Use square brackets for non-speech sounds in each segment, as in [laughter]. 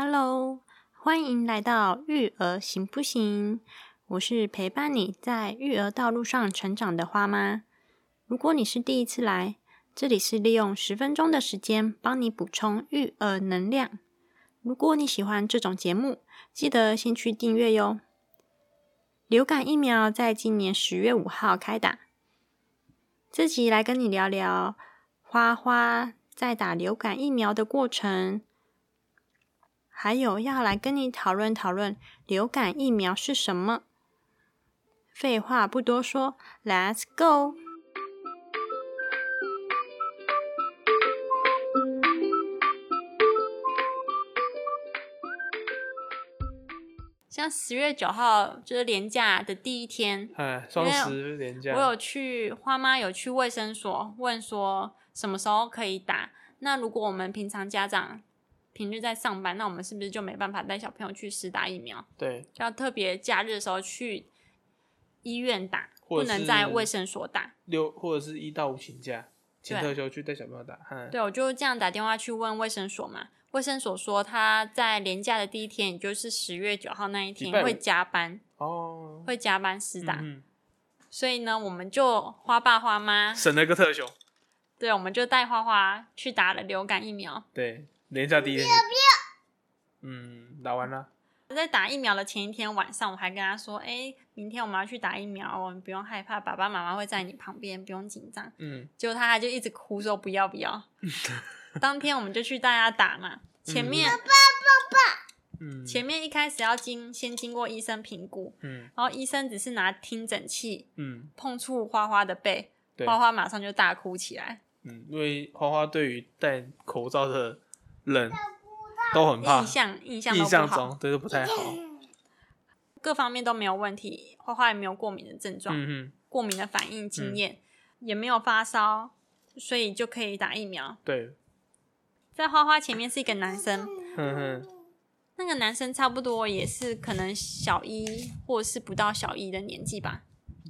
Hello，欢迎来到育儿行不行？我是陪伴你在育儿道路上成长的花妈。如果你是第一次来，这里是利用十分钟的时间帮你补充育儿能量。如果你喜欢这种节目，记得先去订阅哟。流感疫苗在今年十月五号开打，这集来跟你聊聊花花在打流感疫苗的过程。还有要来跟你讨论讨论流感疫苗是什么。废话不多说，Let's go！像十月九号就是连假的第一天，哎，双十连假，我有去花妈有去卫生所问说什么时候可以打。那如果我们平常家长平日在上班，那我们是不是就没办法带小朋友去施打疫苗？对，就要特别假日的时候去医院打，不能在是卫生所打。六或者是一到五请假，请特休去带小朋友打。嗯，对，我就这样打电话去问卫生所嘛，卫生所说他在连假的第一天，也就是十月九号那一天会加班，哦，会加班施打，嗯，所以呢，我们就花爸花妈，省了个特休。对，我们就带花花去打了流感疫苗。对，连假第一天。嗯，打完了。在打疫苗的前一天晚上，我还跟他说：“哎、明天我们要去打疫苗哦，你不用害怕，爸爸妈妈会在你旁边，不用紧张。嗯，”结果他就一直哭说：“不要不要。[laughs] ”当天我们就去大家打嘛，前面、嗯，前面一开始要经先经过医生评估，嗯。然后医生只是拿听诊器嗯。碰触花花的背，花花马上就大哭起来，嗯，因为花花对于戴口罩的人都很怕印，象印象印象中对都不太好。各方面都没有问题，花花也没有过敏的症状，嗯嗯，过敏的反应经验，也没有发烧，所以就可以打疫苗。对，在花花前面是一个男生，哼哼，那个男生差不多也是可能小一或者是不到小一的年纪吧。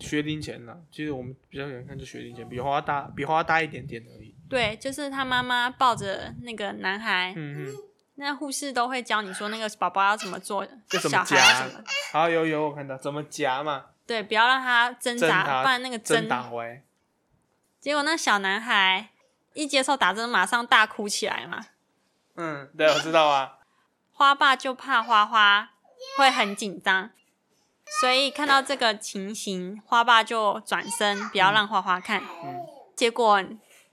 学龄前啦，其实我们比较喜欢看就学龄前，比花花大，比花花大一点点而已。对，就是他妈妈抱着那个男孩，嗯嗯，那护士都会教你说那个宝宝要怎么做，就怎小么夹孩要怎么，好有有我看到怎么夹嘛，对，不要让他挣扎，不然那个针针。打回，结果那小男孩一接受打针，马上大哭起来嘛。嗯，对，我知道啊，花爸就怕花花会很紧张，所以看到这个情形，花爸就转身不要让花花看。嗯，结果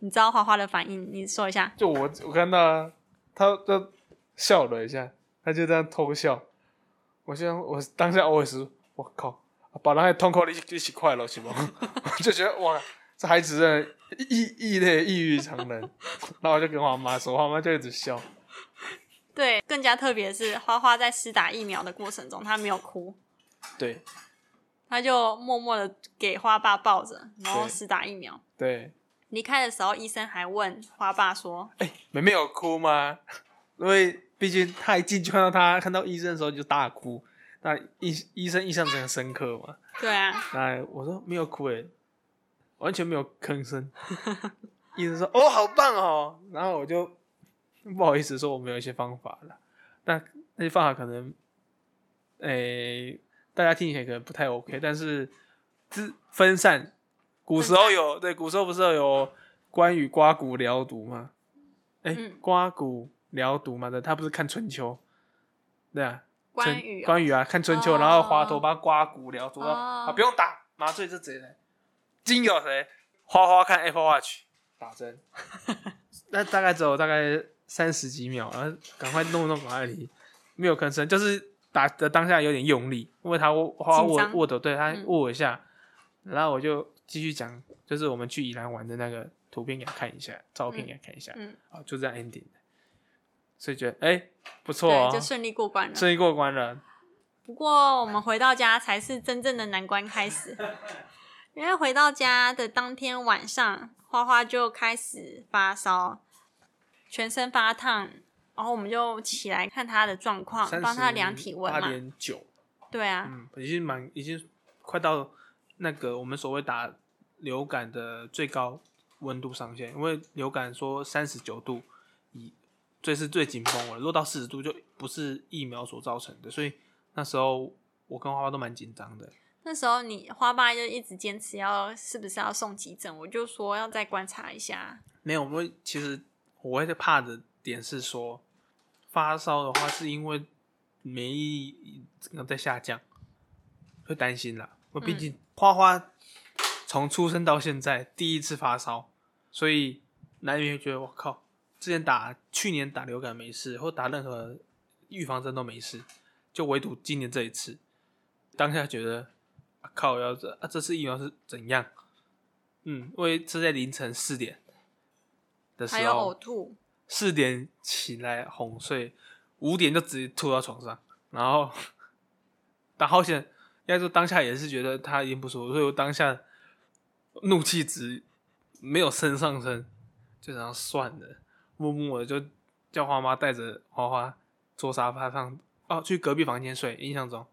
你知道花花的反应，你说一下。就我我看到啊，他就笑了一下，他就这样偷笑。我现在我当下我也是，我靠，把那个痛苦的一起快乐是吗？我 [laughs] 就觉得哇，这孩子真的异异类异于常人。[laughs] 然后我就跟我妈说，我妈就一直笑。对，更加特别是，花花在施打疫苗的过程中，她没有哭，对他就默默的给花爸抱着，然后对施打疫苗。对，离开的时候，医生还问花爸说哎、妹妹有哭吗？[laughs] 因为毕竟他一进去看到他看到医生的时候就大哭，那医医生印象真的深刻嘛。[laughs] “对啊，那我说没有哭诶，完全没有吭声。[laughs] 医生说哦，好棒哦。然后我就不好意思说我们有一些方法了，但那些方法可能，诶、大家听起来可能不太 OK，但是是分散。古时候有对，古时候不是有关羽刮骨疗毒吗？哎、嗯刮骨疗毒嘛的，他不是看春秋，对啊，春关羽哦关羽啊，看春秋，哦然后华佗把他刮骨疗毒，哦啊，不用打麻醉，就直接来。金有谁？花花看 Apple Watch 打针，[laughs] 那大概只有大概三十几秒，然后赶快弄弄，赶快离，没有吭声，就是打的当下有点用力，因为他握花握握的，对他嗯握我一下，然后我就继续讲，就是我们去宜兰玩的那个图片给他看一下，照片给他看一下，嗯，啊，就这样 ending 的，所以觉得哎、不错哦对，，就顺利过关了。顺利过关了。不过我们回到家才是真正的难关开始，[laughs] 因为回到家的当天晚上，花花就开始发烧，全身发烫，然后我们就起来看他的状况，帮他量体温八嘛。点九，对啊，嗯，已经蛮已经快到那个我们所谓打流感的最高温度上限，因为流感说三十九度以最是最紧绷了，落到四十度就不是疫苗所造成的，所以那时候我跟花花都蛮紧张的。那时候你花爸就一直坚持要是不是要送急诊，我就说要再观察一下。没有，我其实我会怕的点是说发烧的话，是因为免疫在下降，会担心啦。我毕竟花花从出生到现在第一次发烧，所以难免觉得我靠，之前打去年打流感没事，或打任何预防针都没事，就唯独今年这一次，当下觉得靠，要这啊这次疫苗是怎样？嗯，因为是在凌晨四点的时候，还有呕吐，四点起来哄睡，五点就直接吐到床上，然后 [laughs] 打好险。应该说当下也是觉得他已经不舒服，所以我当下怒气值没有升上升，就这样算了，默默的就叫花妈带着花花坐沙发上，哦，去隔壁房间睡。印象中，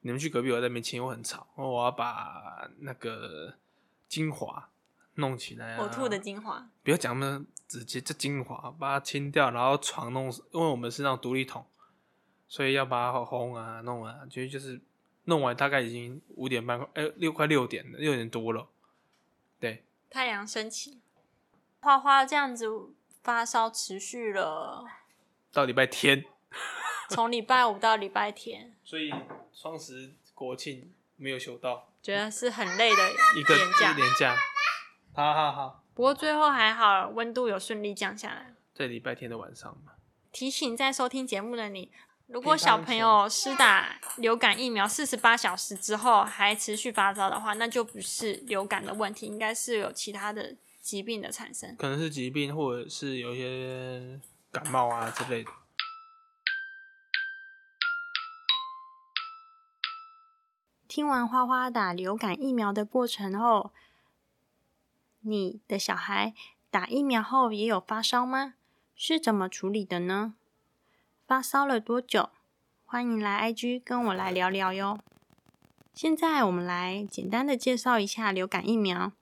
你们去隔壁，我在那边亲，我很吵，我要把那个精华弄起来，呕吐的精华，不要讲那直接这精华，把它清掉，然后床弄，因为我们是那种独立桶，所以要把它烘啊弄啊，其实就是。弄完大概已经五点半，哎，六快六点了，六点多了。对，太阳升起，花花这样子发烧持续了到礼拜天，[laughs] 从礼拜五到礼拜天，所以双十国庆没有休到，觉得是很累的一个年假。年假，好好好。不过最后还好，温度有顺利降下来。在礼拜天的晚上嘛。提醒在收听节目的你。如果小朋友施打流感疫苗四十八小时之后还持续发烧的话，那就不是流感的问题，应该是有其他的疾病的产生。可能是疾病，或者是有一些感冒啊之类的。听完花花打流感疫苗的过程后，你的小孩打疫苗后也有发烧吗？是怎么处理的呢？发烧了多久？欢迎来 IG 跟我来聊聊哟。现在我们来简单的介绍一下流感疫苗。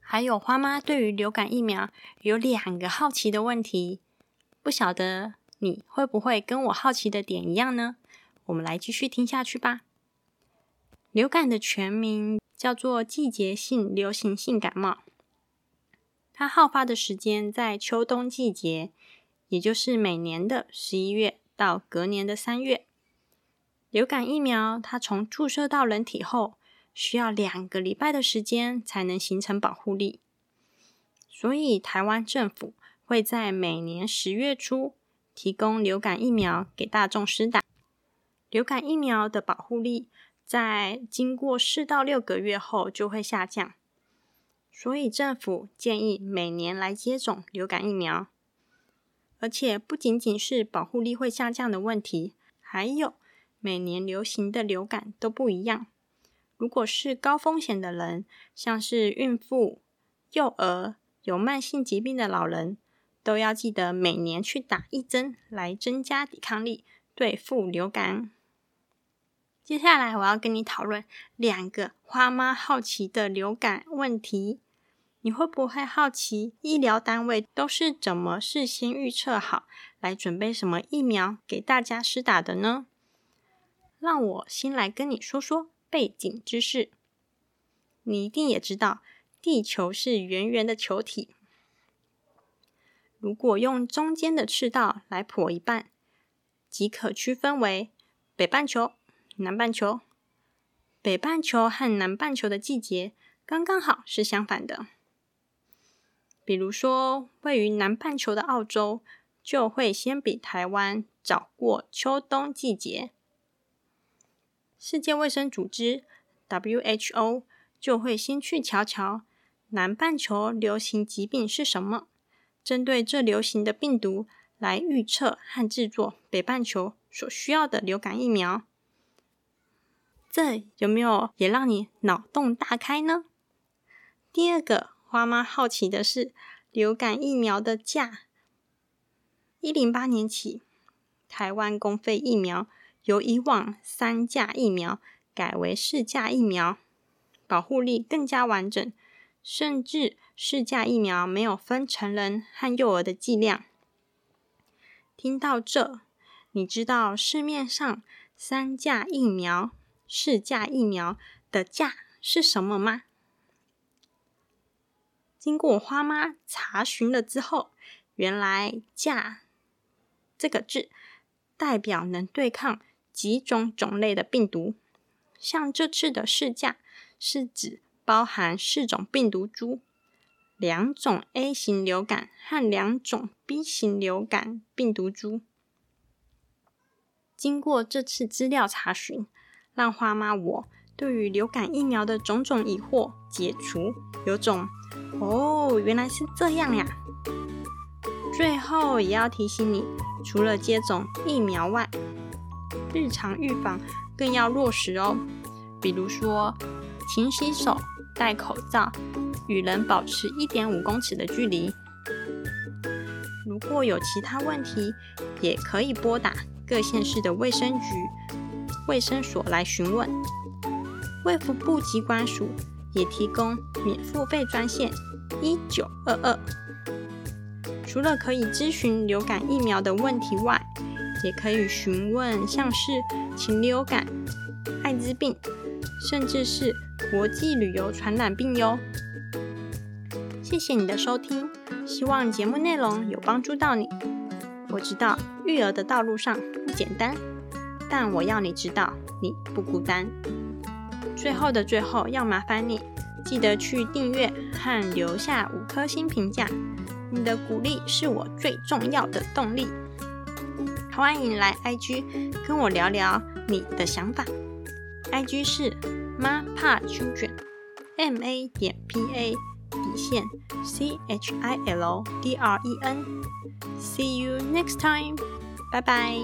还有花妈对于流感疫苗有两个好奇的问题，不晓得你会不会跟我好奇的点一样呢？我们来继续听下去吧。流感的全名叫做季节性流行性感冒，它好发的时间在秋冬季节。也就是每年的十一月到隔年的三月，流感疫苗它从注射到人体后，需要两个礼拜的时间才能形成保护力。所以台湾政府会在每年十月初提供流感疫苗给大众施打。流感疫苗的保护力在经过四到六个月后就会下降，所以政府建议每年来接种流感疫苗。而且不仅仅是保护力会下降的问题，还有每年流行的流感都不一样。如果是高风险的人，像是孕妇、幼儿、有慢性疾病的老人，都要记得每年去打一针，来增加抵抗力，对付流感。接下来我要跟你讨论两个花妈好奇的流感问题。你会不会好奇，医疗单位都是怎么事先预测好来准备什么疫苗给大家施打的呢？让我先来跟你说说背景知识。你一定也知道，地球是圆圆的球体。如果用中间的赤道来剖一半，即可区分为北半球、南半球。北半球和南半球的季节刚刚好是相反的。比如说，位于南半球的澳洲就会先比台湾早过秋冬季节。世界卫生组织 （WHO） 就会先去瞧瞧南半球流行疾病是什么，针对这流行的病毒来预测和制作北半球所需要的流感疫苗。这有没有也让你脑洞大开呢？第二个。花妈好奇的是，流感疫苗的价。一零八年起，台湾公费疫苗由以往三价疫苗改为四价疫苗，保护力更加完整，甚至四价疫苗没有分成人和幼儿的剂量，听到这，你知道市面上三价疫苗、四价疫苗的价是什么吗？经过花妈查询了之后，原来“价”这个字代表能对抗几种种类的病毒。像这次的试价是指包含四种病毒株，两种 A 型流感和两种 B 型流感病毒株。经过这次资料查询，让花妈我对于流感疫苗的种种疑惑解除，有种哦，原来是这样呀。最后也要提醒你，除了接种疫苗外，日常预防更要落实哦。比如说，勤洗手、戴口罩、与人保持一点五公尺的距离。如果有其他问题，也可以拨打各县市的卫生局、卫生所来询问。卫福部机关署也提供免付费专线一九二二。除了可以咨询流感疫苗的问题外，也可以询问像是禽流感、艾滋病，甚至是国际旅游传染病哟。谢谢你的收听，希望节目内容有帮助到你。我知道育儿的道路上不简单，但我要你知道你不孤单。最后的最后，要麻烦你记得去订阅和留下五颗星评价，你的鼓励是我最重要的动力。欢迎来 IG 跟我聊聊你的想法，IG 是妈怕 children，M A 点 P A 底线 C H I L D R E N。See you next time，拜拜。